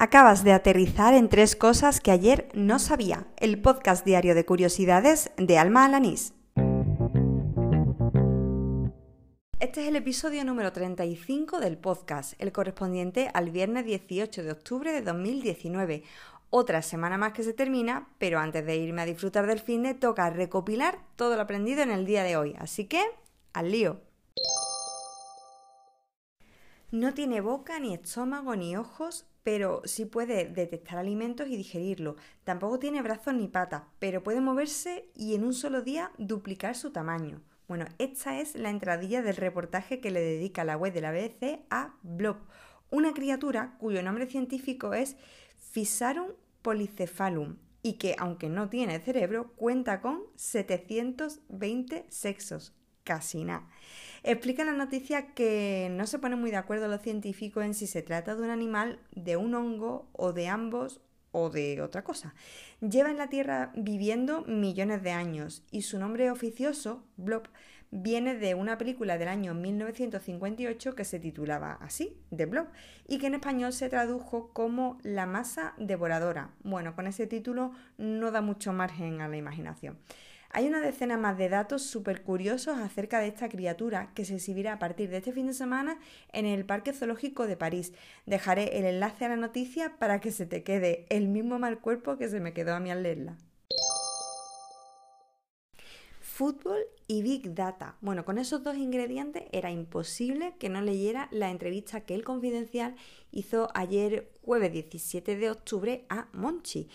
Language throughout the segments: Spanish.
Acabas de aterrizar en tres cosas que ayer no sabía. El podcast diario de curiosidades de Alma Alanís. Este es el episodio número 35 del podcast, el correspondiente al viernes 18 de octubre de 2019. Otra semana más que se termina, pero antes de irme a disfrutar del fin de toca recopilar todo lo aprendido en el día de hoy. Así que, al lío. No tiene boca, ni estómago, ni ojos, pero sí puede detectar alimentos y digerirlo. Tampoco tiene brazos ni patas, pero puede moverse y en un solo día duplicar su tamaño. Bueno, esta es la entradilla del reportaje que le dedica la web de la BBC a Blob, una criatura cuyo nombre científico es Physarum polycephalum y que, aunque no tiene cerebro, cuenta con 720 sexos, casi nada. Explica la noticia que no se pone muy de acuerdo los científicos en si se trata de un animal, de un hongo o de ambos o de otra cosa. Lleva en la Tierra viviendo millones de años y su nombre oficioso, Blob, viene de una película del año 1958 que se titulaba así, The Blob, y que en español se tradujo como La masa devoradora. Bueno, con ese título no da mucho margen a la imaginación. Hay una decena más de datos súper curiosos acerca de esta criatura que se exhibirá a partir de este fin de semana en el Parque Zoológico de París. Dejaré el enlace a la noticia para que se te quede el mismo mal cuerpo que se me quedó a mí al leerla. Fútbol y Big Data. Bueno, con esos dos ingredientes era imposible que no leyera la entrevista que el Confidencial hizo ayer jueves 17 de octubre a Monchi.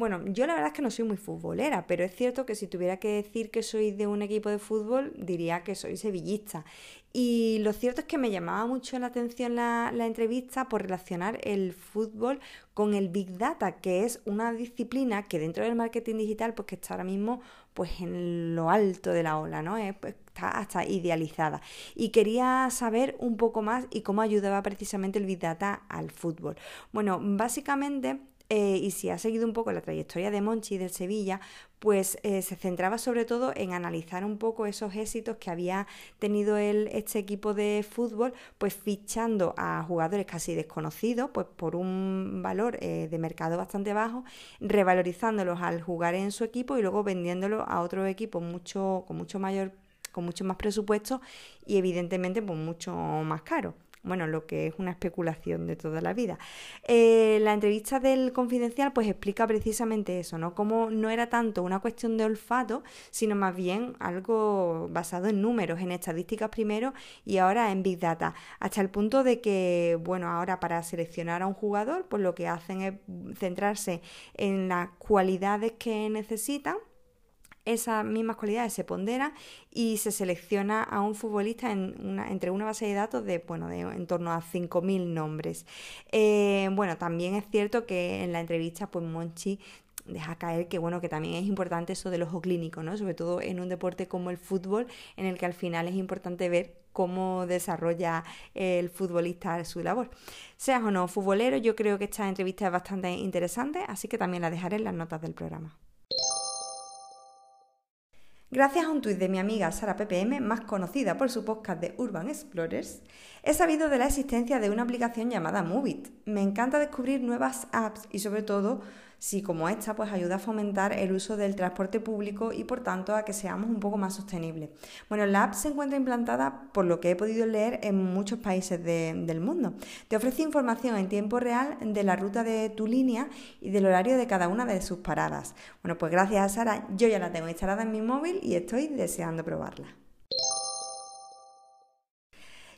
Bueno, yo la verdad es que no soy muy futbolera, pero es cierto que si tuviera que decir que soy de un equipo de fútbol, diría que soy sevillista. Y lo cierto es que me llamaba mucho la atención la, entrevista por relacionar el fútbol con el Big Data, que es una disciplina que dentro del marketing digital, pues que está ahora mismo pues en lo alto de la ola, ¿no? Pues, está hasta idealizada. Y quería saber un poco más y cómo ayudaba precisamente el Big Data al fútbol. Bueno, básicamente eh, y si ha seguido un poco la trayectoria de Monchi del Sevilla, pues eh, se centraba sobre todo en analizar un poco esos éxitos que había tenido el, este equipo de fútbol, pues fichando a jugadores casi desconocidos, pues por un valor eh, de mercado bastante bajo, revalorizándolos al jugar en su equipo y luego vendiéndolos a otro equipo mucho, con mucho mayor, con mucho más presupuesto y evidentemente pues mucho más caro bueno, lo que es una especulación de toda la vida. Eh, la entrevista del Confidencial pues explica precisamente eso, ¿no? Cómo no era tanto una cuestión de olfato, sino más bien algo basado en números, en estadísticas primero y ahora en Big Data, hasta el punto de que, bueno, ahora para seleccionar a un jugador, pues lo que hacen es centrarse en las cualidades que necesitan esas mismas cualidades se ponderan y se selecciona a un futbolista entre una base de datos de, bueno, de en torno a 5.000 nombres. Eh, bueno, también es cierto que en la entrevista, pues Monchi deja caer que bueno que también es importante eso del ojo clínico, ¿no? Sobre todo en un deporte como el fútbol, en el que al final es importante ver cómo desarrolla el futbolista su labor. Seas o no futbolero, yo creo que esta entrevista es bastante interesante, así que también la dejaré en las notas del programa. Gracias a un tuit de mi amiga Sara PPM, más conocida por su podcast de Urban Explorers, he sabido de la existencia de una aplicación llamada Movit. Me encanta descubrir nuevas apps y sobre todo si como esta pues ayuda a fomentar el uso del transporte público y por tanto a que seamos un poco más sostenibles. Bueno, la app se encuentra implantada, por lo que he podido leer, en muchos países del mundo. Te ofrece información en tiempo real de la ruta de tu línea y del horario de cada una de sus paradas. Bueno, pues gracias a Sara, yo ya la tengo instalada en mi móvil y estoy deseando probarla.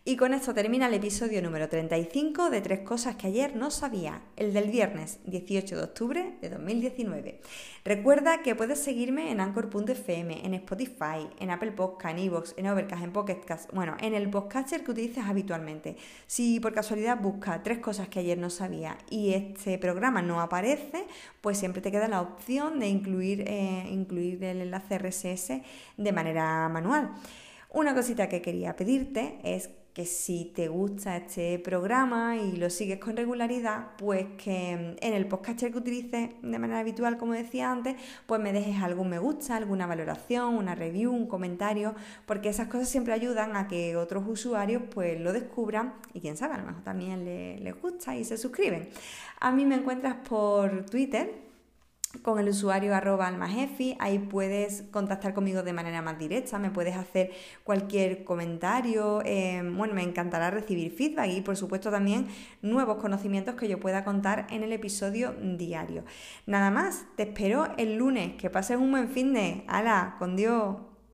Y con esto termina el episodio número 35 de Tres Cosas que ayer no sabía, el del viernes 18 de octubre de 2019. Recuerda que puedes seguirme en Anchor.fm, en Spotify, en Apple Podcast, en Evox, en Overcast, en Pocket bueno, en el podcaster que utilices habitualmente. Si por casualidad busca Tres Cosas que ayer no sabía y este programa no aparece, pues siempre te queda la opción de incluir, eh, incluir el enlace RSS de manera manual. Una cosita que quería pedirte es que si te gusta este programa y lo sigues con regularidad, pues que en el podcast que utilices de manera habitual, como decía antes, pues me dejes algún me gusta, alguna valoración, una review, un comentario, porque esas cosas siempre ayudan a que otros usuarios pues lo descubran y quién sabe, a lo mejor también les, gusta y se suscriben. A mí me encuentras por Twitter con el usuario arroba almajefi, ahí puedes contactar conmigo de manera más directa, me puedes hacer cualquier comentario, em, bueno, me encantará recibir feedback y por supuesto también nuevos conocimientos que yo pueda contar en el episodio diario. Nada más, te espero el lunes, que pases un buen fin de, ala, con Dios.